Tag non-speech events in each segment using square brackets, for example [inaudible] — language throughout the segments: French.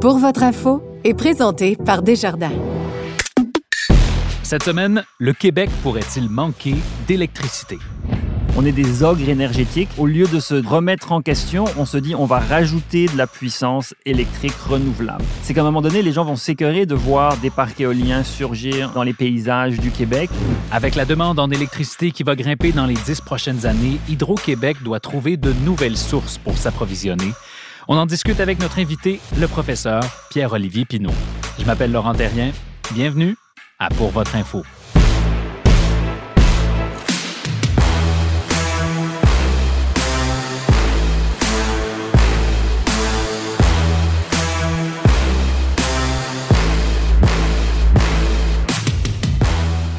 Pour votre info est présenté par Desjardins. Cette semaine, le Québec pourrait-il manquer d'électricité? On est des ogres énergétiques. Au lieu de se remettre en question, on se dit on va rajouter de la puissance électrique renouvelable. C'est qu'à un moment donné, les gens vont s'écœurer de voir des parcs éoliens surgir dans les paysages du Québec. Avec la demande en électricité qui va grimper dans les dix prochaines années, Hydro-Québec doit trouver de nouvelles sources pour s'approvisionner. On en discute avec notre invité, le professeur Pierre-Olivier Pinault. Je m'appelle Laurent Terrien. Bienvenue à Pour votre info.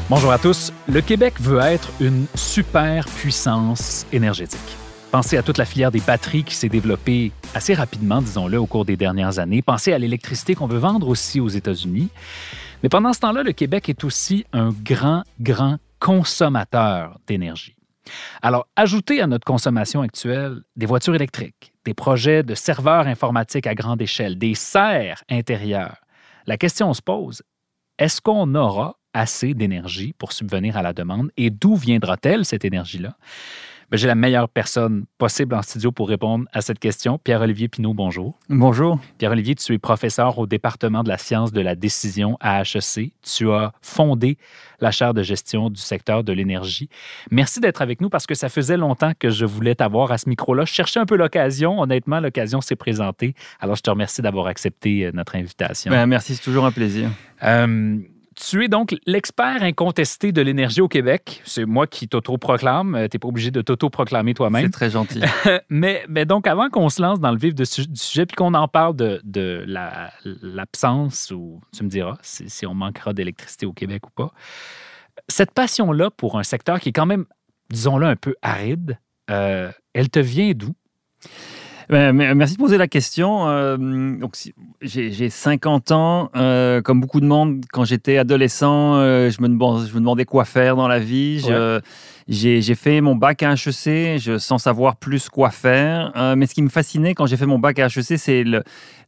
Bonjour à tous. Le Québec veut être une super puissance énergétique. Pensez à toute la filière des batteries qui s'est développée assez rapidement, disons-le, au cours des dernières années. Pensez à l'électricité qu'on veut vendre aussi aux États-Unis. Mais pendant ce temps-là, le Québec est aussi un grand, grand consommateur d'énergie. Alors, ajoutez à notre consommation actuelle des voitures électriques, des projets de serveurs informatiques à grande échelle, des serres intérieures. La question se pose, est-ce qu'on aura assez d'énergie pour subvenir à la demande et d'où viendra-t-elle cette énergie-là? Ben, j'ai la meilleure personne possible en studio pour répondre à cette question. Pierre-Olivier Pinault, bonjour. Bonjour. Pierre-Olivier, tu es professeur au département de la science de la décision à HEC. Tu as fondé la chaire de gestion du secteur de l'énergie. Merci d'être avec nous parce que ça faisait longtemps que je voulais t'avoir à ce micro-là. Je cherchais un peu l'occasion. Honnêtement, l'occasion s'est présentée. Alors, je te remercie d'avoir accepté euh, notre invitation. Ben, merci, c'est toujours un plaisir. Euh, tu es donc l'expert incontesté de l'énergie au Québec. C'est moi qui t'auto-proclame. Tu n'es pas obligé de t'auto-proclamer toi-même. C'est très gentil. [laughs] mais, mais donc, avant qu'on se lance dans le vif du sujet, puis qu'on en parle de, de l'absence, ou tu me diras si, si on manquera d'électricité au Québec ou pas, cette passion-là pour un secteur qui est quand même, disons-le, un peu aride, euh, elle te vient d'où? Ben, merci de poser la question. Euh, j'ai 50 ans. Euh, comme beaucoup de monde, quand j'étais adolescent, euh, je, me demandais, quoi faire dans la vie. J'ai fait mon bac à HEC sans savoir plus quoi faire. Euh, mais ce qui me fascinait quand j'ai fait mon bac à HEC, c'est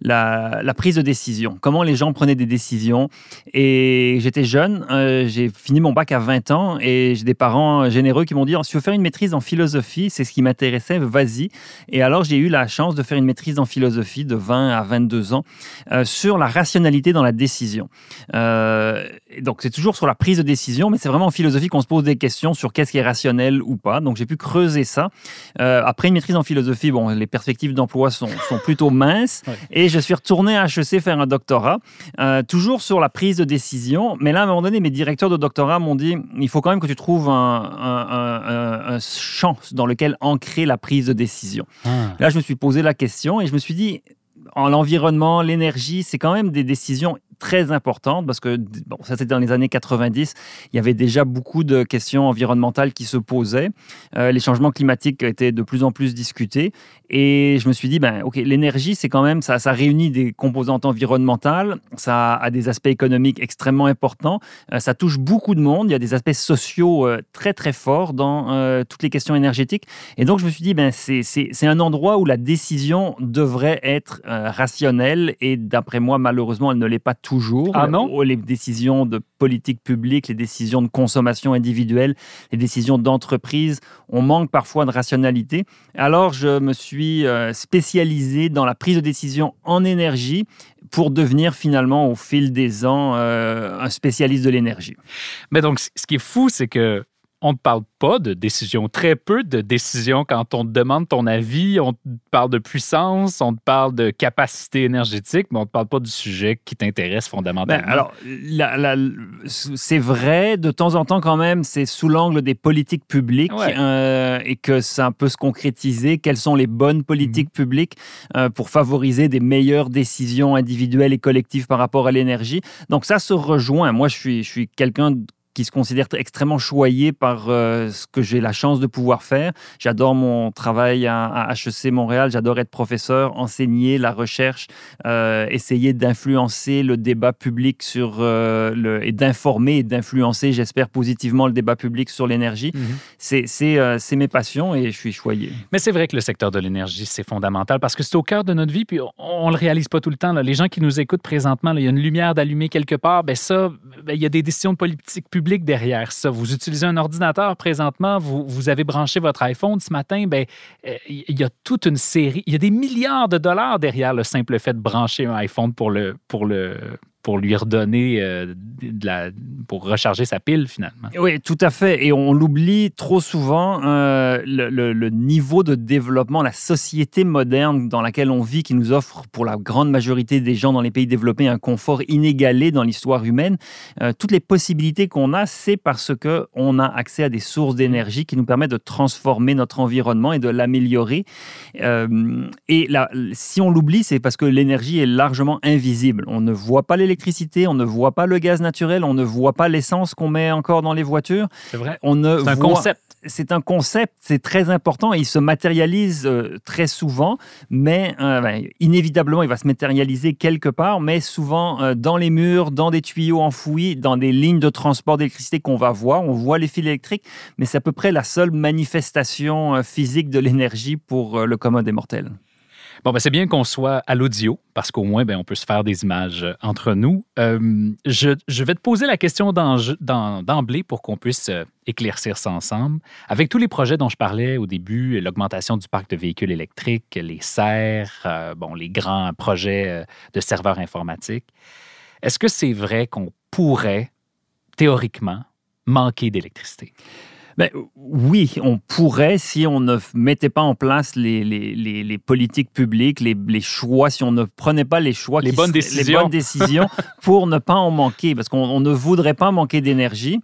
la, prise de décision. Comment les gens prenaient des décisions. Et j'étais jeune, euh, j'ai fini mon bac à 20 ans et j'ai des parents généreux qui m'ont dit si tu veux faire une maîtrise en philosophie, c'est ce qui m'intéressait, vas-y. Et alors j'ai eu la chance de faire une maîtrise en philosophie de 20 à 22 ans euh, sur la rationalité dans la décision. donc c'est toujours sur la prise de décision, mais c'est vraiment en philosophie qu'on se pose des questions sur qu'est-ce qui est rationnel ou pas. Donc j'ai pu creuser ça. Euh, après une maîtrise en philosophie, bon, les perspectives d'emploi sont, sont, plutôt minces. Et je suis retourné à HEC faire un doctorat, euh, toujours sur la prise de décision. Mais là, à un moment donné, mes directeurs de doctorat m'ont dit, il faut quand même que tu trouves un, un, champ dans lequel ancrer la prise de décision. Ah. Là, je me suis posé la question et je me suis dit, en l'environnement, l'énergie, c'est quand même des décisions très importante parce que, bon, ça c'était dans les années 90, il y avait déjà beaucoup de questions environnementales qui se posaient. Euh, les changements climatiques étaient de plus en plus discutés. Et je me suis dit, ben, OK, l'énergie, c'est quand même, ça, ça réunit des composantes environnementales, ça a des aspects économiques extrêmement importants, euh, ça touche beaucoup de monde, il y a des aspects sociaux euh, très, très forts dans toutes les questions énergétiques. Et donc, je me suis dit, ben, c'est un endroit où la décision devrait être rationnelle. Et d'après moi, malheureusement, elle ne l'est pas toujours. Ah non oh, Les décisions de politique publique, les décisions de consommation individuelle, les décisions d'entreprise, on manque parfois de rationalité. Alors je me suis euh, spécialisé dans la prise de décision en énergie pour devenir finalement au fil des ans euh, un spécialiste de l'énergie. Mais donc ce qui est fou, c'est que on ne parle pas de décision, très peu de décisions quand on te demande ton avis. On te parle de puissance, on te parle de capacité énergétique, mais on ne te parle pas du sujet qui t'intéresse fondamentalement. Ben, alors, c'est vrai, de temps en temps quand même, c'est sous l'angle des politiques publiques euh, et que ça peut se concrétiser. Quelles sont les bonnes politiques mhm. publiques euh, pour favoriser des meilleures décisions individuelles et collectives par rapport à l'énergie? Donc ça se rejoint. Moi, je suis, je suis quelqu'un qui se considère extrêmement choyé par euh, ce que j'ai la chance de pouvoir faire. J'adore mon travail à, HEC Montréal, j'adore être professeur, enseigner la recherche, euh, essayer d'influencer le débat public sur euh, le, et d'informer et d'influencer, j'espère positivement, le débat public sur l'énergie. Mhm. C'est mes passions et je suis choyé. Mais c'est vrai que le secteur de l'énergie, c'est fondamental parce que c'est au cœur de notre vie, puis on ne le réalise pas tout le temps. Là. Les gens qui nous écoutent présentement, il y a une lumière d'allumer quelque part, ben ça, ben, il y a des décisions politiques derrière ça. Vous utilisez un ordinateur présentement, vous, vous avez branché votre iPhone ce matin, ben, euh, il y a toute une série, il y a des milliards de dollars derrière le simple fait de brancher un iPhone pour le, pour le, pour lui redonner euh, de la, pour recharger sa pile finalement. Oui, tout à fait. Et on l'oublie trop souvent, euh, le, niveau de développement, la société moderne dans laquelle on vit, qui nous offre pour la grande majorité des gens dans les pays développés un confort inégalé dans l'histoire humaine. Euh, toutes les possibilités qu'on a, c'est parce que on a accès à des sources d'énergie qui nous permettent de transformer notre environnement et de l'améliorer. et là, si on l'oublie, c'est parce que l'énergie est largement invisible. On ne voit pas l'électricité on ne voit pas le gaz naturel, on ne voit pas l'essence qu'on met encore dans les voitures. C'est vrai. C'est un concept. C'est un concept, c'est très important et il se matérialise euh, très souvent, mais euh, ben, inévitablement il va se matérialiser quelque part, mais souvent euh, dans les murs, dans des tuyaux enfouis, dans des lignes de transport d'électricité qu'on va voir. On voit les fils électriques, mais c'est à peu près la seule manifestation physique de l'énergie pour le commun des mortels. Bon, ben, c'est bien qu'on soit à l'audio parce qu'au moins, ben, on peut se faire des images euh, entre nous. Euh, je, vais te poser la question d'emblée pour qu'on puisse euh, éclaircir ça ensemble. Avec tous les projets dont je parlais au début, l'augmentation du parc de véhicules électriques, les serres, bon, les grands projets de serveurs informatiques, est-ce que c'est vrai qu'on pourrait, théoriquement, manquer d'électricité? Ben, oui, on pourrait si on ne mettait pas en place les, les, les, politiques publiques, les, choix, si on ne prenait pas les choix, les, bonnes, décisions. les bonnes décisions pour ne pas en manquer, parce qu'on ne voudrait pas manquer d'énergie.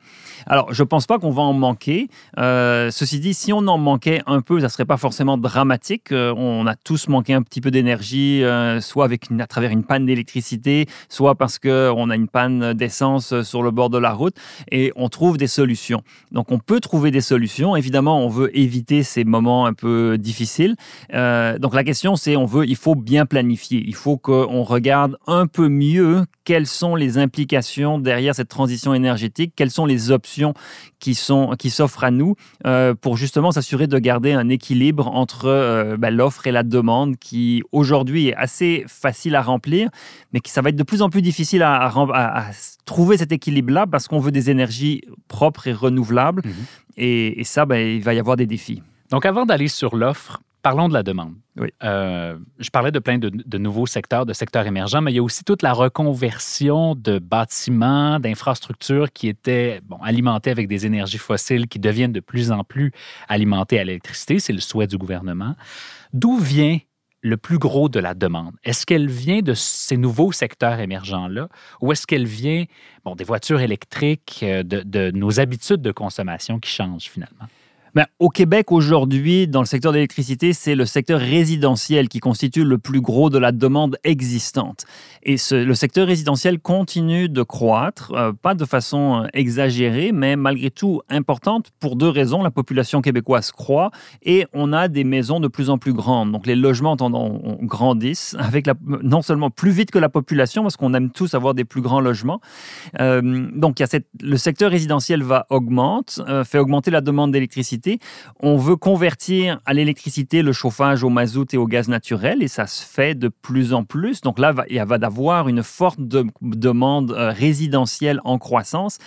Alors, je ne pense pas qu'on va en manquer. Euh, ceci dit, si on en manquait un peu, ça ne serait pas forcément dramatique. Euh, on a tous manqué un petit peu d'énergie, euh, soit avec à travers une panne d'électricité, soit parce qu'on a une panne d'essence sur le bord de la route, et on trouve des solutions. Donc, on peut trouver des solutions. Évidemment, on veut éviter ces moments un peu difficiles. Euh, donc la question, c'est on veut, il faut bien planifier. Il faut qu'on regarde un peu mieux quelles sont les implications derrière cette transition énergétique, quelles sont les options qui sont qui s'offrent à nous euh, pour justement s'assurer de garder un équilibre entre euh, ben, l'offre et la demande qui aujourd'hui est assez facile à remplir, mais qui ça va être de plus en plus difficile à, à, trouver cet équilibre-là parce qu'on veut des énergies propres et renouvelables. Mhm. Et, ça, ben, il va y avoir des défis. Donc, avant d'aller sur l'offre, parlons de la demande. Oui. Euh, je parlais de plein de, nouveaux secteurs, de secteurs émergents, mais il y a aussi toute la reconversion de bâtiments, d'infrastructures qui étaient bon, alimentés avec des énergies fossiles qui deviennent de plus en plus alimentées à l'électricité. C'est le souhait du gouvernement. D'où vient le plus gros de la demande? Est-ce qu'elle vient de ces nouveaux secteurs émergents-là ou est-ce qu'elle vient bon, des voitures électriques, euh, de nos habitudes de consommation qui changent finalement? Ben, au Québec, aujourd'hui, dans le secteur d'électricité, c'est le secteur résidentiel qui constitue le plus gros de la demande existante. Et le secteur résidentiel continue de croître, euh, pas de façon euh, exagérée, mais malgré tout importante pour deux raisons. La population québécoise croît et on a des maisons de plus en plus grandes. Donc les logements grandissent avec non seulement plus vite que la population, parce qu'on aime tous avoir des plus grands logements. Euh, donc le secteur résidentiel va augmente, fait augmenter la demande d'électricité On veut convertir à l'électricité le chauffage au mazout et au gaz naturel et ça se fait de plus en plus. Donc là, il va y avoir une forte demande euh, résidentielle en croissance.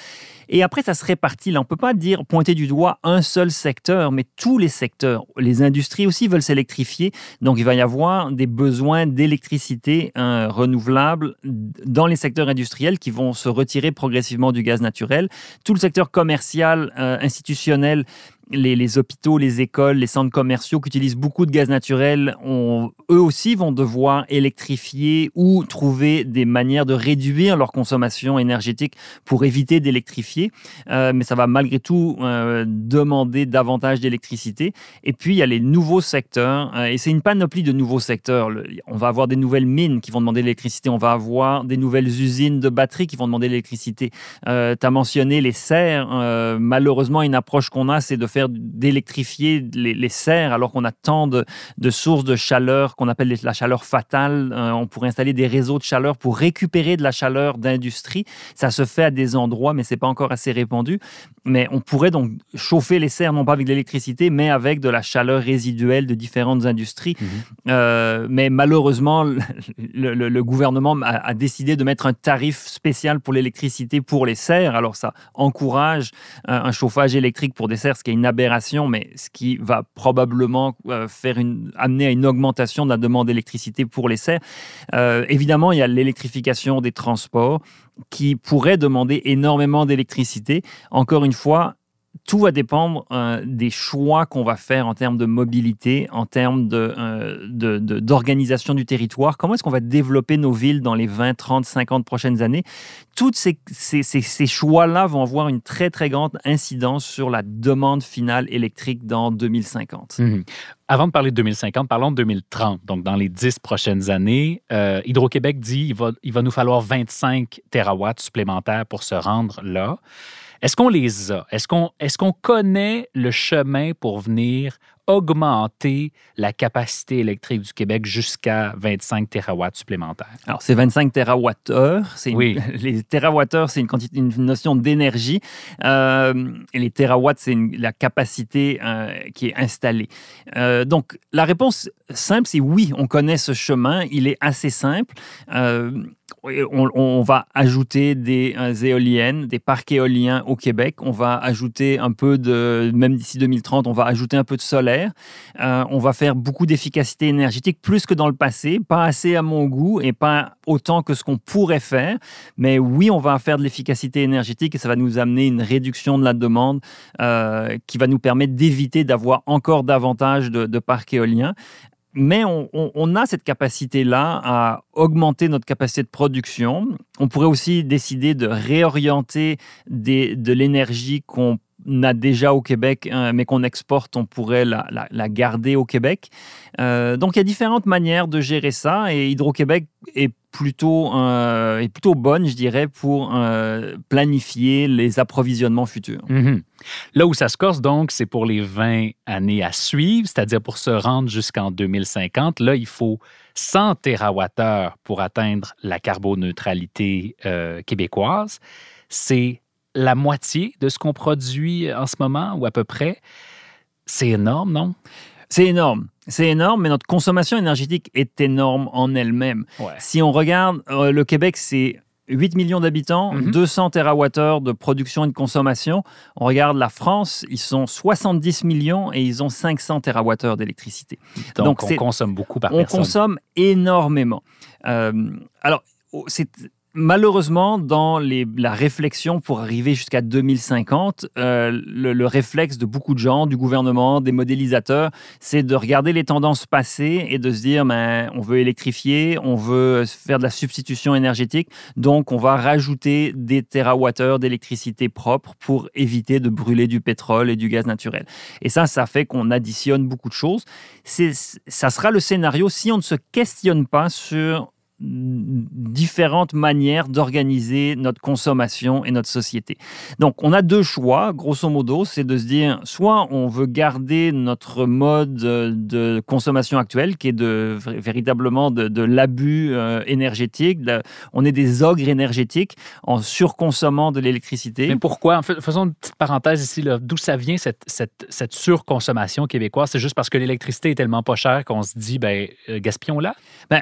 Et après, ça se répartit. Là, on ne peut pas dire, pointer du doigt un seul secteur, mais tous les secteurs. Les industries aussi veulent s'électrifier. Donc, il va y avoir des besoins d'électricité euh, renouvelable dans les secteurs industriels qui vont se retirer progressivement du gaz naturel. Tout le secteur commercial, euh, institutionnel, les, hôpitaux, les écoles, les centres commerciaux qui utilisent beaucoup de gaz naturel, eux aussi vont devoir électrifier ou trouver des manières de réduire leur consommation énergétique pour éviter d'électrifier. Euh, mais ça va malgré tout euh, demander davantage d'électricité. Et puis, il y a les nouveaux secteurs. Euh, et c'est une panoplie de nouveaux secteurs. on va avoir des nouvelles mines qui vont demander de l'électricité. On va avoir des nouvelles usines de batteries qui vont demander de l'électricité. tu as mentionné les serres. malheureusement, une approche qu'on a, c'est de faire d'électrifier les, serres alors qu'on a tant de, sources de chaleur qu'on appelle la chaleur fatale. Euh, on pourrait installer des réseaux de chaleur pour récupérer de la chaleur d'industrie. Ça se fait à des endroits, mais c'est pas encore assez répandu. Mais on pourrait donc chauffer les serres non pas avec de l'électricité, mais avec de la chaleur résiduelle de différentes industries. Mhm. Euh, mais malheureusement, le, gouvernement a, a, décidé de mettre un tarif spécial pour l'électricité pour les serres. Alors ça encourage euh, un chauffage électrique pour des serres, ce qui est une aberration, mais ce qui va probablement euh, faire une, amener à une augmentation de la demande d'électricité pour les serres. Euh, évidemment, il y a l'électrification des transports qui pourrait demander énormément d'électricité. Encore une fois, tout va dépendre euh, des choix qu'on va faire en termes de mobilité, en termes de, d'organisation du territoire. Comment est-ce qu'on va développer nos villes dans les 20, 30, 50 prochaines années? Tous ces, choix-là vont avoir une très, très grande incidence sur la demande finale électrique dans 2050. Mhm. Avant de parler de 2050, parlons de 2030. Donc, dans les 10 prochaines années, euh, Hydro-Québec dit qu'il va, il va nous falloir 25 terawatts supplémentaires pour se rendre là. Est-ce qu'on les a? Est-ce qu'on est qu'on connaît le chemin pour venir augmenter la capacité électrique du Québec jusqu'à 25 terawatts supplémentaires? Alors, c'est 25 terawatts-heure. Oui. Les terawatts-heure, c'est une, [laughs] une, notion d'énergie. Euh, et les terawatts, c'est la capacité euh, qui est installée. Euh, donc, la réponse simple, c'est oui, on connaît ce chemin. Il est assez simple. On, va ajouter des éoliennes, des parcs éoliens au Québec. On va ajouter un peu de, même d'ici 2030, on va ajouter un peu de solaire euh, on va faire beaucoup d'efficacité énergétique, plus que dans le passé, pas assez à mon goût et pas autant que ce qu'on pourrait faire. Mais oui, on va faire de l'efficacité énergétique et ça va nous amener une réduction de la demande euh, qui va nous permettre d'éviter d'avoir encore davantage de, parcs éoliens mais on, a cette capacité-là à augmenter notre capacité de production. On pourrait aussi décider de réorienter de l'énergie qu'on a déjà au Québec, hein, mais qu'on exporte, on pourrait la, garder au Québec. Euh, donc il y a différentes manières de gérer ça et Hydro-Québec est plutôt, euh, est plutôt bonne, je dirais, pour euh, planifier les approvisionnements futurs. Mhm. Là où ça se corse, donc, c'est pour les 20 années à suivre, c'est-à-dire pour se rendre jusqu'en 2050. Là, il faut 100 TWh pour atteindre la carboneutralité québécoise. C'est la moitié de ce qu'on produit en ce moment, ou à peu près. C'est énorme, non? C'est énorme. C'est énorme, mais notre consommation énergétique est énorme en elle-même. Si on regarde, euh, le Québec, c'est 8 millions d'habitants, 200 TWh de production et de consommation. On regarde la France, ils sont 70 millions et ils ont 500 TWh d'électricité. Donc, on consomme beaucoup par personne. On consomme énormément. Euh, alors, c'est Malheureusement, dans la réflexion pour arriver jusqu'à 2050, euh, le, réflexe de beaucoup de gens, du gouvernement, des modélisateurs, c'est de regarder les tendances passées et de se dire, ben, on veut électrifier, on veut faire de la substitution énergétique, donc on va rajouter des terawattheures d'électricité propre pour éviter de brûler du pétrole et du gaz naturel. Et ça, ça fait qu'on additionne beaucoup de choses. Ça sera le scénario si on ne se questionne pas sur différentes manières d'organiser notre consommation et notre société. Donc, on a deux choix, grosso modo, c'est de se dire, soit on veut garder notre mode de consommation actuel, qui est de, véritablement de, l'abus euh, énergétique, on est des ogres énergétiques en surconsommant de l'électricité. Mais pourquoi? En fait, faisons une petite parenthèse ici, d'où ça vient cette, cette, cette surconsommation québécoise? C'est juste parce que l'électricité est tellement pas chère qu'on se dit, ben, euh, gaspillons-la? Ben,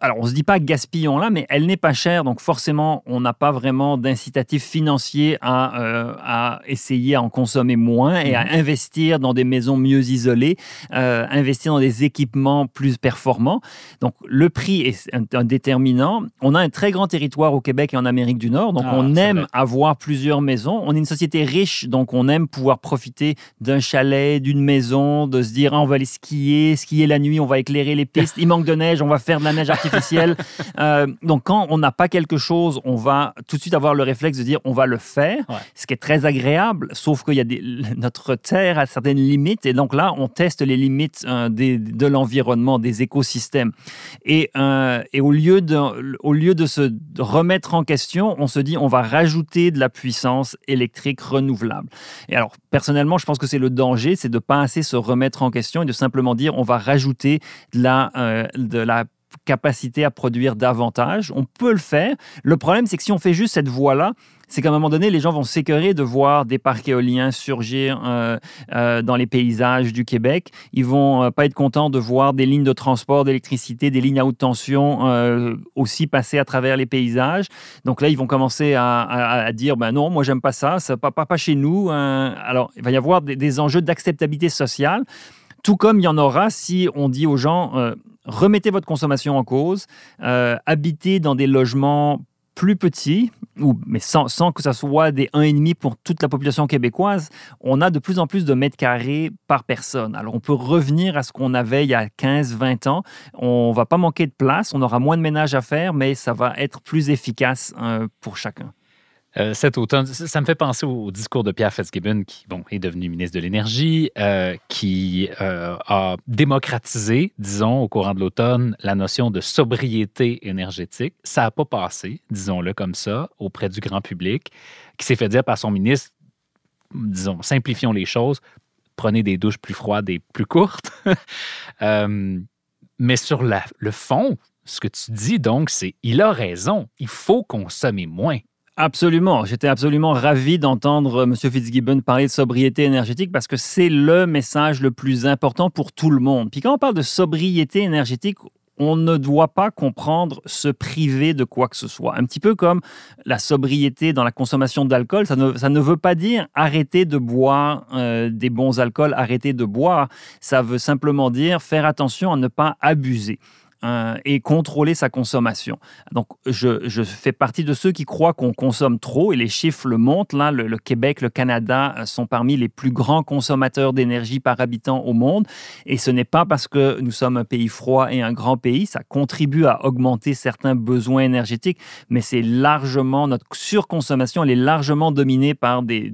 alors on se dit pas gaspillons-la, mais elle n'est pas chère, donc forcément on n'a pas vraiment d'incitatif financier à, euh, à, essayer à en consommer moins et à mhm. investir dans des maisons mieux isolées, euh, investir dans des équipements plus performants. Donc le prix est un, déterminant. On a un très grand territoire au Québec et en Amérique du Nord, donc ah, on aime avoir plusieurs maisons. On est une société riche, donc on aime pouvoir profiter d'un chalet, d'une maison, de se dire ah, on va aller skier, skier la nuit, on va éclairer les pistes. Il manque de neige, on va faire de la neige artificielle Euh, donc, quand on n'a pas quelque chose, on va tout de suite avoir le réflexe de dire on va le faire, ce qui est très agréable, sauf qu'il y a des, notre terre a certaines limites. Et donc là, on teste les limites euh, de l'environnement, des écosystèmes. Et, euh, et au, lieu de, au lieu de se remettre en question, on se dit on va rajouter de la puissance électrique renouvelable. Et alors, personnellement, je pense que c'est le danger, c'est de ne pas assez se remettre en question et de simplement dire on va rajouter de la, de la capacité à produire davantage. On peut le faire. Le problème, c'est que si on fait juste cette voie-là, c'est qu'à un moment donné, les gens vont s'écœurer de voir des parcs éoliens surgir euh, euh, dans les paysages du Québec. Ils vont euh, pas être contents de voir des lignes de transport d'électricité, des lignes à haute tension aussi passer à travers les paysages. Donc là, ils vont commencer à, dire, ben non, moi j'aime pas ça, ça pas, pas, pas chez nous. Hein. Alors, il va y avoir des, des enjeux d'acceptabilité sociale. Tout comme il y en aura si on dit aux gens, remettez votre consommation en cause, euh, habitez dans des logements plus petits, mais sans, sans que ça soit des 1,5 pour toute la population québécoise, on a de plus en plus de mètres carrés par personne. Alors on peut revenir à ce qu'on avait il y a 15-20 ans. On va pas manquer de place, on aura moins de ménage à faire, mais ça va être plus efficace euh, pour chacun. Euh, cet automne, ça me fait penser au discours de Pierre Fitzgibbon, qui bon, est devenu ministre de l'Énergie, euh, qui euh, a démocratisé, disons, au courant de l'automne, la notion de sobriété énergétique. Ça n'a pas passé, disons-le comme ça, auprès du grand public, qui s'est fait dire par son ministre, disons, simplifions les choses, prenez des douches plus froides et plus courtes. [laughs] mais sur le fond, ce que tu dis donc, c'est il a raison, il faut consommer moins. Absolument. J'étais absolument ravi d'entendre M. Fitzgibbon parler de sobriété énergétique parce que c'est le message le plus important pour tout le monde. Puis quand on parle de sobriété énergétique, on ne doit pas comprendre se priver de quoi que ce soit. Un petit peu comme la sobriété dans la consommation d'alcool, ça ne, ça ne veut pas dire arrêter de boire euh, des bons alcools, arrêter de boire. Ça veut simplement dire faire attention à ne pas abuser. Euh, et contrôler sa consommation. Donc, je, fais partie de ceux qui croient qu'on consomme trop et les chiffres le montrent. Là, le, Québec, le Canada euh, sont parmi les plus grands consommateurs d'énergie par habitant au monde. Et ce n'est pas parce que nous sommes un pays froid et un grand pays. Ça contribue à augmenter certains besoins énergétiques, mais c'est largement, notre surconsommation, elle est largement dominée par des,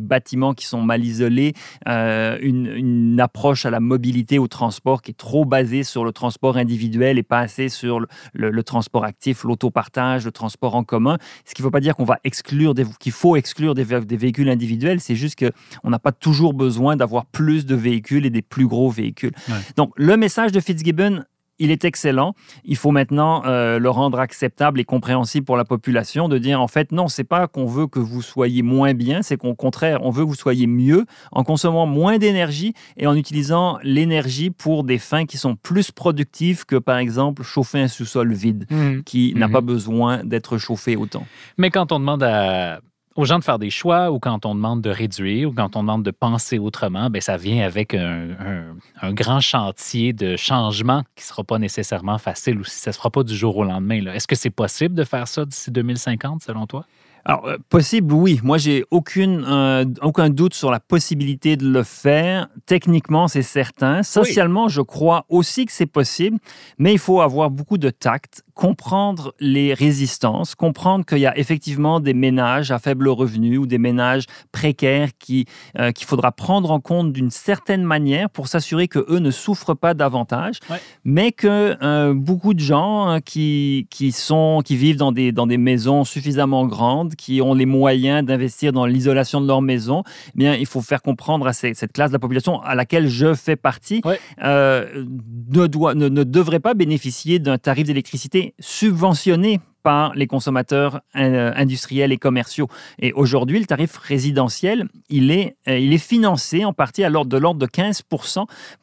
bâtiments qui sont mal isolés, euh, une, une approche à la mobilité, au transport qui est trop basée sur le transport individuel et pas assez sur le, transport actif, l'autopartage, le transport en commun. Ce qui ne veut pas dire qu'on va exclure qu'il faut exclure des, véhicules individuels, c'est juste qu'on n'a pas toujours besoin d'avoir plus de véhicules et des plus gros véhicules. Donc, le message de Fitzgibbon il est excellent. Il faut maintenant euh, le rendre acceptable et compréhensible pour la population, de dire en fait non, c'est pas qu'on veut que vous soyez moins bien, c'est qu'au contraire, on veut que vous soyez mieux en consommant moins d'énergie et en utilisant l'énergie pour des fins qui sont plus productives que par exemple chauffer un sous-sol vide mmh. qui n'a mmh. pas besoin d'être chauffé autant. Mais quand on demande à aux gens de faire des choix ou quand on demande de réduire ou quand on demande de penser autrement, bien, ça vient avec un, grand chantier de changement qui ne sera pas nécessairement facile ou si ça ne se fera pas du jour au lendemain. Est-ce que c'est possible de faire ça d'ici 2050 selon toi? Alors, euh, possible, oui. Moi, j'ai aucune, euh, aucun doute sur la possibilité de le faire. Techniquement, c'est certain. Socialement, je crois aussi que c'est possible, mais il faut avoir beaucoup de tact, comprendre les résistances, comprendre qu'il y a effectivement des ménages à faible revenu ou des ménages précaires qui euh, qu'il faudra prendre en compte d'une certaine manière pour s'assurer que eux ne souffrent pas davantage, mais que beaucoup de gens qui, qui sont qui vivent dans des dans des maisons suffisamment grandes qui ont les moyens d'investir dans l'isolation de leur maison, eh bien, il faut faire comprendre à cette classe de la population à laquelle je fais partie euh, ne, doit, ne, ne devrait pas bénéficier d'un tarif d'électricité subventionné par les consommateurs euh, industriels et commerciaux. Et aujourd'hui, le tarif résidentiel, il est, euh, il est financé en partie à l'ordre de l'ordre de 15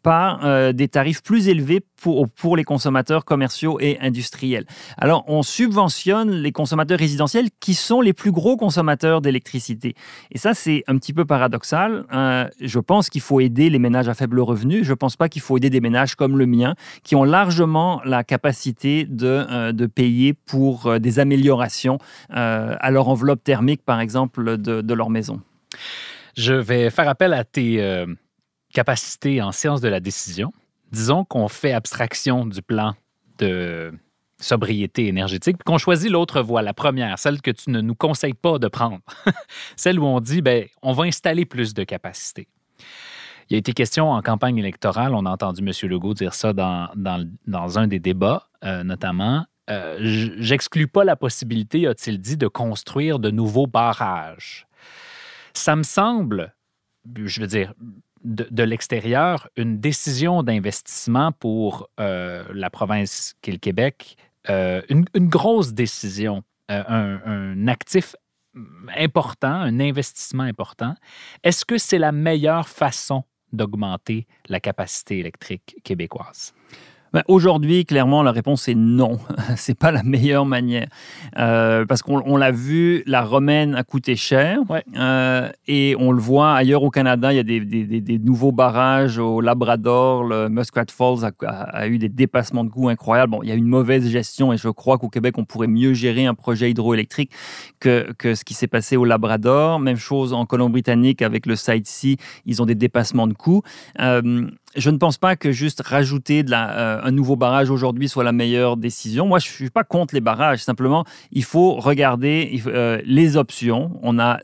par euh, des tarifs plus élevés pour, pour les consommateurs commerciaux et industriels. Alors, on subventionne les consommateurs résidentiels qui sont les plus gros consommateurs d'électricité. Et ça, c'est un petit peu paradoxal. je pense qu'il faut aider les ménages à faible revenu. Je ne pense pas qu'il faut aider des ménages comme le mien, qui ont largement la capacité de, de payer pour euh, des améliorations euh, à leur enveloppe thermique, par exemple, de, leur maison. Je vais faire appel à tes euh, capacités en sciences de la décision. Disons qu'on fait abstraction du plan de sobriété énergétique, puis qu'on choisit l'autre voie, la première, celle que tu ne nous conseilles pas de prendre, [laughs] celle où on dit, ben, on va installer plus de capacités. Il y a été question en campagne électorale, on a entendu M. Legault dire ça dans, dans, un des débats, notamment, euh, j'exclus pas la possibilité, a-t-il dit, de construire de nouveaux barrages. Ça me semble, je veux dire, de, l'extérieur, une décision d'investissement pour euh, la province qu'est le Québec, euh, une, grosse décision, un, un, actif important, un investissement important. Est-ce que c'est la meilleure façon d'augmenter la capacité électrique québécoise? Ben, aujourd'hui, clairement, la réponse est non. [laughs] c'est pas la meilleure manière. Euh, parce qu'on l'a vu, la romaine a coûté cher. Euh, et on le voit ailleurs au Canada, il y a des, nouveaux barrages au Labrador. Le Muskrat Falls a, eu des dépassements de coûts incroyables. Bon, il y a une mauvaise gestion et je crois qu'au Québec, on pourrait mieux gérer un projet hydroélectrique que, que ce qui s'est passé au Labrador. Même chose en Colombie-Britannique avec le Side Sea, ils ont des dépassements de coûts. Euh, je ne pense pas que juste rajouter euh, un nouveau barrage aujourd'hui soit la meilleure décision. Moi, je ne suis pas contre les barrages. Simplement, il faut regarder euh, les options. On a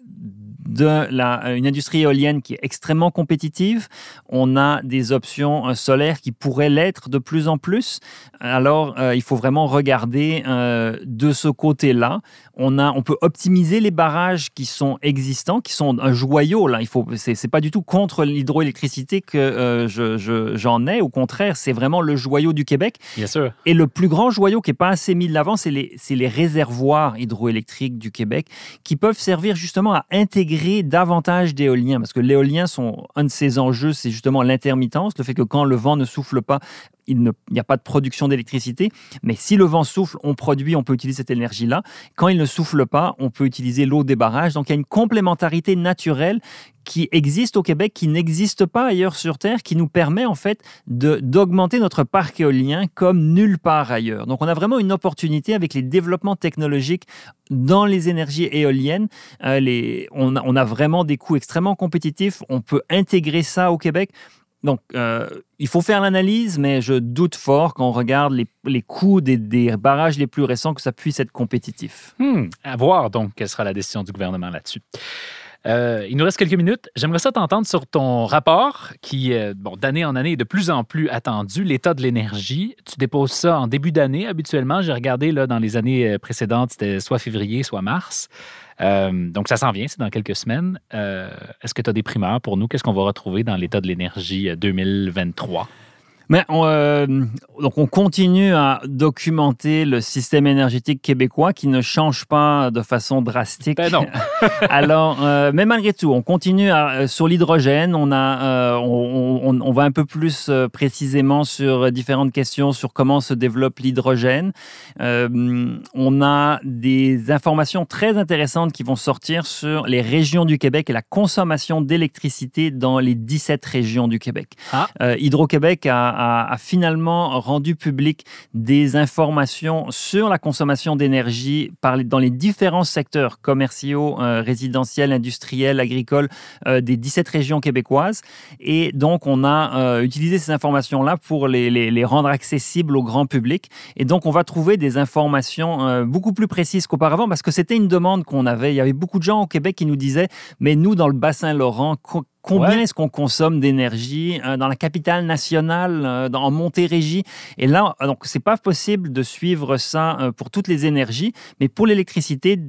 de la, une industrie éolienne qui est extrêmement compétitive. On a des options euh, solaires qui pourraient l'être de plus en plus. Alors, il faut vraiment regarder de ce côté-là on, a, on peut optimiser les barrages qui sont existants, qui sont un joyau. Là, il faut, c'est, pas du tout contre l'hydroélectricité que euh, j'en ai. Au contraire, c'est vraiment le joyau du Québec. Bien sûr. Et le plus grand joyau qui n'est pas assez mis de l'avant, c'est les, les réservoirs hydroélectriques du Québec qui peuvent servir justement à intégrer davantage d'éoliens. Parce que l'éolien, sont, un de ses enjeux, c'est justement l'intermittence, le fait que quand le vent ne souffle pas, il n'y a pas de production d'électricité. Mais si le vent souffle, on produit, on peut utiliser cette énergie-là. Quand il ne souffle pas, on peut utiliser l'eau des barrages. Donc il y a une complémentarité naturelle qui existe au Québec, qui n'existe pas ailleurs sur Terre, qui nous permet en fait d'augmenter notre parc éolien comme nulle part ailleurs. Donc on a vraiment une opportunité avec les développements technologiques dans les énergies éoliennes. Euh, on a vraiment des coûts extrêmement compétitifs. On peut intégrer ça au Québec. Donc, euh, il faut faire l'analyse, mais je doute fort quand on regarde les, coûts des, barrages les plus récents que ça puisse être compétitif. Hmm, à voir donc quelle sera la décision du gouvernement là-dessus. Euh, il nous reste quelques minutes. J'aimerais ça t'entendre sur ton rapport qui, bon, d'année en année, est de plus en plus attendu, l'état de l'énergie. Tu déposes ça en début d'année habituellement. J'ai regardé là, dans les années euh, précédentes, c'était soit février, soit mars. Euh, donc, ça s'en vient, c'est dans quelques semaines. Est-ce que tu as des primeurs pour nous? Qu'est-ce qu'on va retrouver dans l'état de l'énergie 2023? Mais on, euh, donc on continue à documenter le système énergétique québécois qui ne change pas de façon drastique. Ben non. [laughs] Alors, euh, mais malgré tout, on continue à, euh, sur l'hydrogène. On a, on, on, on, va un peu plus précisément sur différentes questions sur comment se développe l'hydrogène. on a des informations très intéressantes qui vont sortir sur les régions du Québec et la consommation d'électricité dans les 17 régions du Québec. Ah. Hydro-Québec a a, finalement rendu public des informations sur la consommation d'énergie dans les différents secteurs commerciaux, euh, résidentiels, industriels, agricoles euh, des 17 régions québécoises. Et donc, on a euh, utilisé ces informations-là pour les, les, rendre accessibles au grand public. Et donc, on va trouver des informations beaucoup plus précises qu'auparavant parce que c'était une demande qu'on avait. Il y avait beaucoup de gens au Québec qui nous disaient, mais nous, dans le bassin Laurent, Combien est-ce qu'on consomme d'énergie euh, dans la capitale nationale, euh, en Montérégie? Et là, donc c'est pas possible de suivre ça euh, pour toutes les énergies, mais pour l'électricité,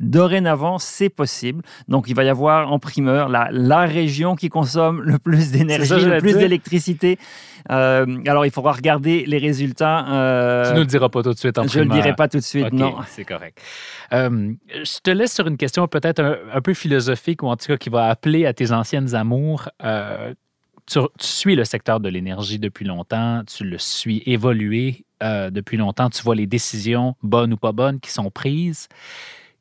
Dorénavant, c'est possible. Donc, il va y avoir en primeur la, la région qui consomme le plus d'énergie, le plus d'électricité. Euh, alors, il faudra regarder les résultats. Euh, tu ne le diras pas tout de suite en Je ne le dirai pas tout de suite, non. C'est correct. Euh, je te laisse sur une question peut-être un, peu philosophique ou en tout cas qui va appeler à tes anciennes amours. Tu, tu, suis le secteur de l'énergie depuis longtemps, tu le suis évoluer depuis longtemps, tu vois les décisions, bonnes ou pas bonnes, qui sont prises.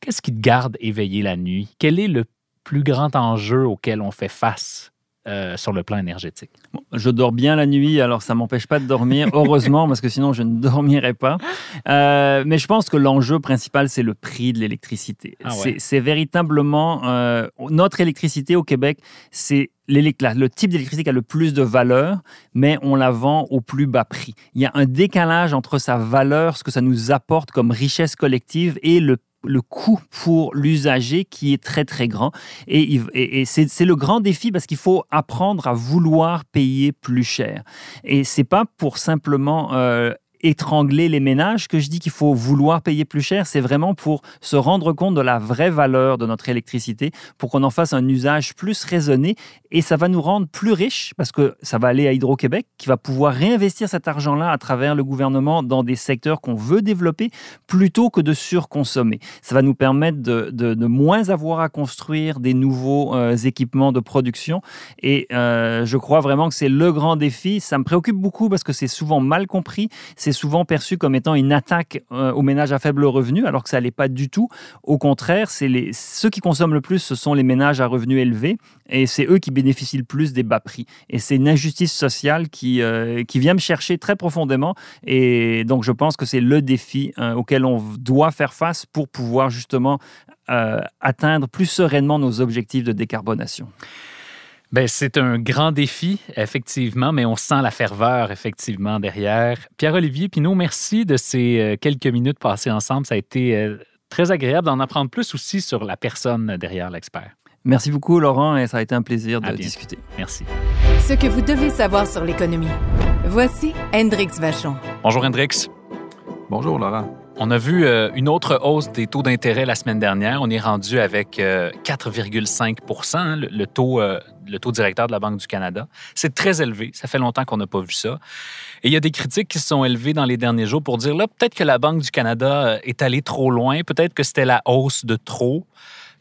Qu'est-ce qui te garde éveillé la nuit? Quel est le plus grand enjeu auquel on fait face euh, sur le plan énergétique? je dors bien la nuit, alors ça m'empêche pas de dormir, [laughs] heureusement, parce que sinon je ne dormirais pas. Euh, mais je pense que l'enjeu principal, c'est le prix de l'électricité. Ah c'est véritablement euh, notre électricité au Québec, c'est le type d'électricité qui a le plus de valeur, mais on la vend au plus bas prix. Il y a un décalage entre sa valeur, ce que ça nous apporte comme richesse collective, et le le coût pour l'usager qui est très très grand. Et, c'est le grand défi parce qu'il faut apprendre à vouloir payer plus cher. Et c'est pas pour simplement euh, étrangler les ménages que je dis qu'il faut vouloir payer plus cher, c'est vraiment pour se rendre compte de la vraie valeur de notre électricité, pour qu'on en fasse un usage plus raisonné et ça va nous rendre plus riches parce que ça va aller à Hydro-Québec qui va pouvoir réinvestir cet argent-là à travers le gouvernement dans des secteurs qu'on veut développer plutôt que de surconsommer. Ça va nous permettre de, moins avoir à construire des nouveaux euh, équipements de production et euh, je crois vraiment que c'est le grand défi. Ça me préoccupe beaucoup parce que c'est souvent mal compris. Souvent perçu comme étant une attaque euh, aux ménages à faible revenu, alors que ça l'est pas du tout. Au contraire, c'est les, ceux qui consomment le plus, ce sont les ménages à revenus élevés, et c'est eux qui bénéficient le plus des bas prix. Et c'est une injustice sociale qui, euh, qui vient me chercher très profondément, et donc je pense que c'est le défi euh, auquel on doit faire face pour pouvoir justement atteindre plus sereinement nos objectifs de décarbonation. Ben, c'est un grand défi, effectivement, mais on sent la ferveur, effectivement, derrière. Pierre-Olivier Pinault, merci de ces euh, quelques minutes passées ensemble. Ça a été euh, très agréable d'en apprendre plus aussi sur la personne derrière l'expert. Merci beaucoup, Laurent, et ça a été un plaisir de discuter. Merci. Ce que vous devez savoir sur l'économie. Voici Hendrix Vachon. Bonjour, Hendrix. Bonjour, Laurent. On a vu euh, une autre hausse des taux d'intérêt la semaine dernière. On est rendu avec 4,5 euh, hein, le, taux, euh, le taux directeur de la Banque du Canada. C'est très élevé. Ça fait longtemps qu'on n'a pas vu ça. Et il y a des critiques qui se sont élevées dans les derniers jours pour dire là, peut-être que la Banque du Canada est allée trop loin, peut-être que c'était la hausse de trop.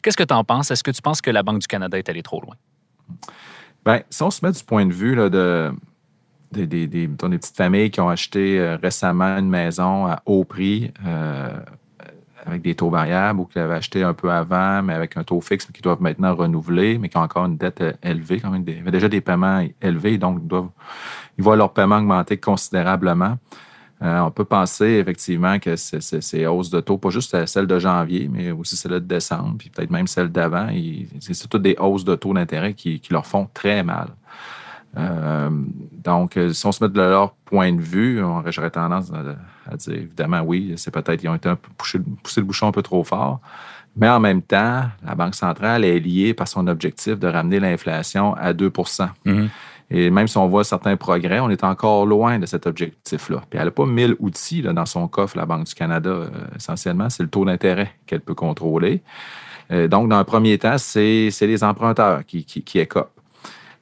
Qu'est-ce que tu en penses? Est-ce que tu penses que la Banque du Canada est allée trop loin? Bien, si on se met du point de vue de, des, des, des, petites familles qui ont acheté euh, récemment une maison à haut prix euh, avec des taux variables ou qui l'avaient acheté un peu avant, mais avec un taux fixe qui doivent maintenant renouveler, mais qui ont encore une dette euh, élevée, quand même, déjà des paiements élevés, donc ils, doivent, ils voient leur paiement augmenter considérablement. on peut penser effectivement que ces hausses de taux, pas juste celle de janvier, mais aussi celle de décembre, puis peut-être même celle d'avant, c'est toutes des hausses de taux d'intérêt qui, qui, leur font très mal. Euh, donc, euh, si on se met de leur point de vue, j'aurais tendance à, dire, évidemment, oui, c'est peut-être qu'ils ont été un peu poussé, le bouchon un peu trop fort. Mais en même temps, la Banque centrale est liée par son objectif de ramener l'inflation à 2 mm-hmm. Et même si on voit certains progrès, on est encore loin de cet objectif-là. Puis elle n'a pas mille outils dans son coffre, la Banque du Canada, euh, essentiellement. C'est le taux d'intérêt qu'elle peut contrôler. donc, dans un premier temps, c'est les emprunteurs qui, qui, qui écopent.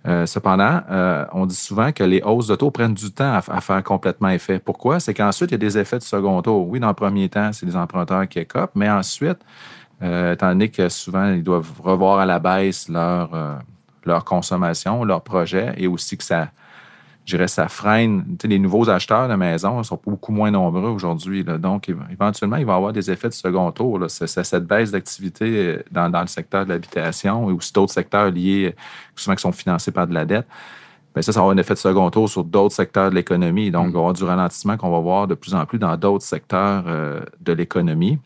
Euh, cependant, euh, on dit souvent que les hausses de taux prennent du temps à, faire complètement effet. Pourquoi? C'est qu'ensuite, il y a des effets de second tour. Oui, dans le premier temps, c'est les emprunteurs qui écopent, mais ensuite, euh, étant donné que souvent, ils doivent revoir à la baisse leur, leur consommation, leur projet, et aussi que ça, je dirais, ça freine. les nouveaux acheteurs de maisons sont beaucoup moins nombreux aujourd'hui. Donc, éventuellement, il va y avoir des effets de second tour. C'est cette baisse d'activité euh, dans, le secteur de l'habitation et aussi d'autres secteurs liés, souvent qui sont financés par de la dette. bien, ça, ça va avoir un effet de second tour sur d'autres secteurs de l'économie. Donc, il va y avoir du ralentissement qu'on va voir de plus en plus dans d'autres secteurs euh, de l'économie.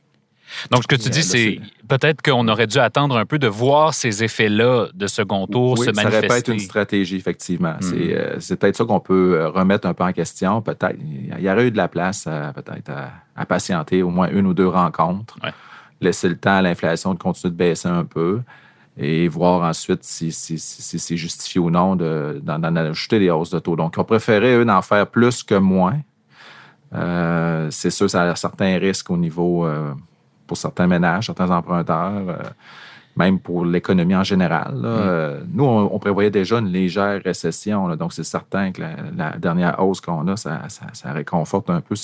Donc, ce que tu dis, c'est peut-être qu'on aurait dû attendre un peu de voir ces effets-là de second tour se manifester. Ça aurait pas être une stratégie, effectivement. C'est hmm. peut-être ça qu'on peut remettre un peu en question. Peut-être, il y aurait eu de la place peut-être à, patienter au moins une ou deux rencontres. Laisser le temps à l'inflation de continuer de baisser un peu et voir ensuite si, c'est justifié ou non d'en ajouter des hausses de taux. Donc, on préférait, eux, d'en faire plus que moins. Euh, c'est sûr, ça a certains risques au niveau, euh, pour certains ménages, certains emprunteurs. Euh, même pour l'économie en général. Mm. Euh, nous, on, prévoyait déjà une légère récession, donc c'est certain que la, dernière hausse qu'on a, ça, réconforte un peu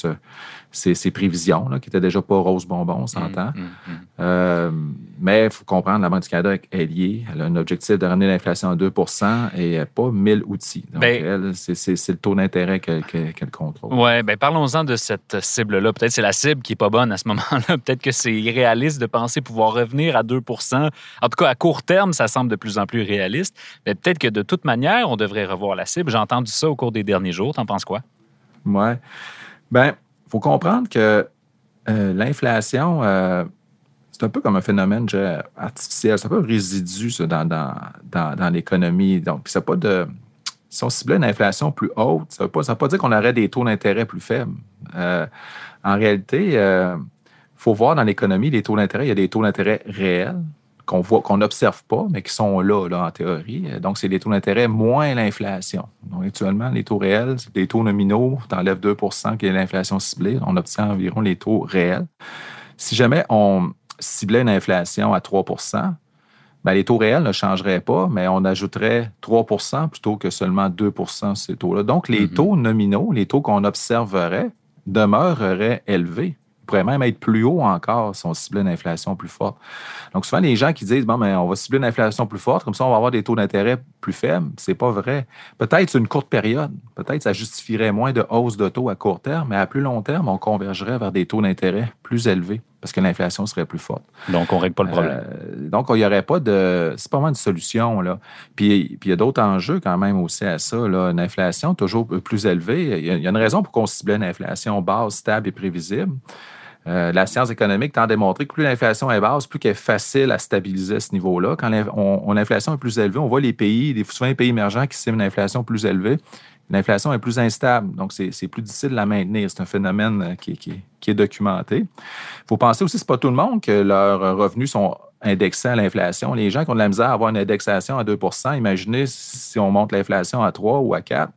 ces, prévisions, qui n'étaient déjà pas rose bonbon, on s'entend. Mm, mm, euh, mais il faut comprendre, la Banque du Canada est liée. Elle a un objectif de ramener l'inflation à 2% et pas 1000 outils. Donc, ben c'est le taux d'intérêt qu'elle contrôle. Oui, bien parlons-en de cette cible-là. Peut-être que c'est la cible qui n'est pas bonne à ce moment-là. [laughs] Peut-être que c'est irréaliste de penser pouvoir revenir à 2% en tout cas, à court terme, ça semble de plus en plus réaliste. Mais peut-être que de toute manière, on devrait revoir la cible. J'ai entendu ça au cours des derniers jours. T'en penses quoi? Oui. Bien, faut comprendre que euh, l'inflation, euh, c'est un peu comme un phénomène artificiel. C'est un peu un résidu dans, l'économie. Donc, c'est pas de. Si on ciblait une inflation plus haute, ça ne veut, pas dire qu'on aurait des taux d'intérêt plus faibles. Euh, en réalité, il faut voir dans l'économie les taux d'intérêt. Il y a des taux d'intérêt réels, qu'on voit, qu'on n'observe pas, mais qui sont là, là en théorie. Donc, c'est les taux d'intérêt moins l'inflation. Donc, actuellement, les taux réels, c'est des taux nominaux, tu enlèves 2% qui est l'inflation ciblée, on obtient environ les taux réels. Si jamais on ciblait une inflation à 3% ben, les taux réels ne changeraient pas, mais on ajouterait 3% plutôt que seulement 2% ces taux-là. Donc, les mm-hmm. taux nominaux, les taux qu'on observerait, demeureraient élevés pourrait même être plus haut encore si on ciblait une inflation plus forte. Donc, souvent, les gens qui disent, bon, mais on va cibler une inflation plus forte, comme ça, on va avoir des taux d'intérêt plus faibles. C'est pas vrai. Peut-être une courte période. Peut-être ça justifierait moins de hausse de taux à court terme, mais à plus long terme, on convergerait vers des taux d'intérêt plus élevés parce que l'inflation serait plus forte. Donc, on ne règle pas le problème. Euh, donc, il n'y aurait pas de. C'est pas vraiment une solution. Là. Puis, puis il y a d'autres enjeux quand même aussi à ça. Là. Une inflation toujours plus élevée. Il y a, une raison pour qu'on ciblait une inflation basse, stable et prévisible. Euh, la science économique tend à démontrer que plus l'inflation est basse, plus qu'elle est facile à stabiliser à ce niveau-là. Quand l'inflation est plus élevée, on voit les pays, souvent les pays émergents qui ciblent une inflation plus élevée, l'inflation est plus instable. Donc, c'est plus difficile de la maintenir. C'est un phénomène euh, qui, est documenté. Il faut penser aussi, ce n'est pas tout le monde que leurs revenus sont indexés à l'inflation. Les gens qui ont de la misère à avoir une indexation à 2% imaginez si on monte l'inflation à 3 ou à 4%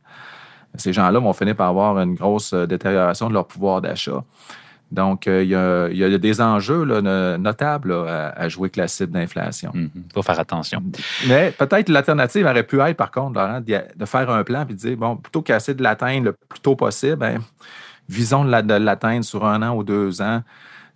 ces gens-là vont finir par avoir une grosse euh, détérioration de leur pouvoir d'achat. Donc, euh, il y, a, des enjeux notables à, jouer avec la cible d'inflation. Il mhm. faut faire attention. Mais peut-être l'alternative aurait pu être, par contre, Laurent, de faire un plan et de dire, bon, plutôt qu'essayer de l'atteindre le plus tôt possible, ben, visons de l'atteindre sur un an ou deux ans.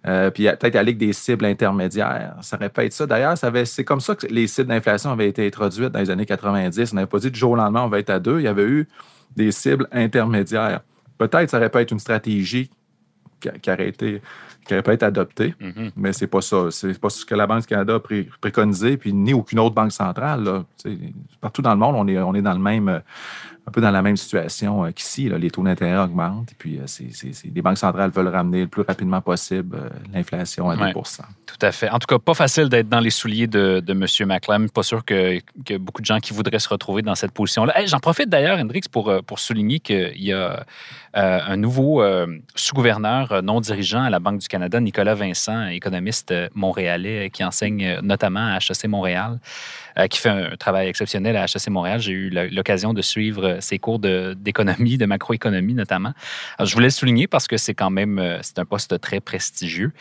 Euh, puis peut-être aller avec des cibles intermédiaires. Ça aurait pu être ça. D'ailleurs, c'est comme ça que les cibles d'inflation avaient été introduites dans les années 90. On n'avait pas dit du jour au lendemain, on va être à deux. Il y avait eu des cibles intermédiaires. Peut-être ça aurait pu être une stratégie qui, qui aurait été qui n'aurait pas été adopté, mm-hmm. mais c'est pas ça. C'est pas ce que la Banque du Canada a préconisé, puis ni aucune autre banque centrale. Partout dans le monde, on est, on est dans le même, un peu dans la même situation euh, qu'ici. Les taux d'intérêt augmentent. Et puis, euh, les banques centrales veulent ramener le plus rapidement possible euh, l'inflation à 2 Tout à fait. En tout cas, pas facile d'être dans les souliers de, de M. McLam. Pas sûr que, que, beaucoup de gens qui voudraient se retrouver dans cette position-là. J'en profite d'ailleurs, Hendrix, pour, pour souligner qu'il y a un nouveau sous-gouverneur non dirigeant à la Banque du Canada, Nicolas Vincent, économiste montréalais qui enseigne notamment à HEC Montréal. Euh, qui fait un travail exceptionnel à HEC Montréal. J'ai eu l'occasion de suivre euh, ses cours d'économie, de, macroéconomie notamment. je voulais le souligner parce que c'est quand même euh, c'est un poste très prestigieux,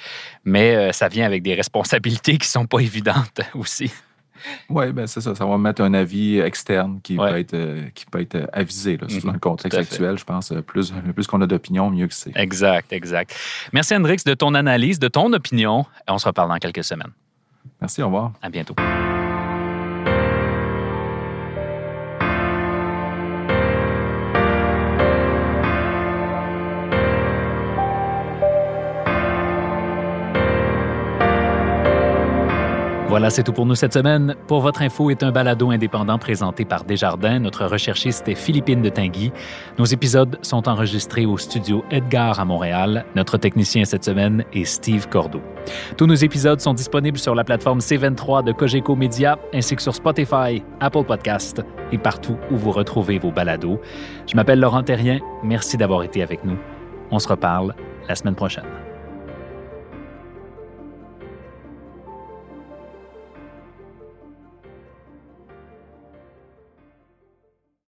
mais ça vient avec des responsabilités qui sont pas évidentes [laughs] aussi. Oui, ben c'est ça. Ça va mettre un avis externe qui, peut, être, qui peut être avisé. Là, dans le contexte actuel, je pense. Plus, plus qu'on a d'opinion, mieux que c'est. Exact, exact. Merci, Hendrix, de ton analyse, de ton opinion. On se reparle dans quelques semaines. Merci, au revoir. À bientôt. Voilà, c'est tout pour nous cette semaine. Pour votre info est un balado indépendant présenté par Desjardins. Notre recherchiste est Philippine de Tinguy. Nos épisodes sont enregistrés au studio Edgar à Montréal. Notre technicien cette semaine est Steve Cordeau. Tous nos épisodes sont disponibles sur la plateforme C23 de Cogeco Media ainsi que sur Spotify, Apple Podcast et partout où vous retrouvez vos balados. Je m'appelle Laurent Terrien. Merci d'avoir été avec nous. On se reparle la semaine prochaine.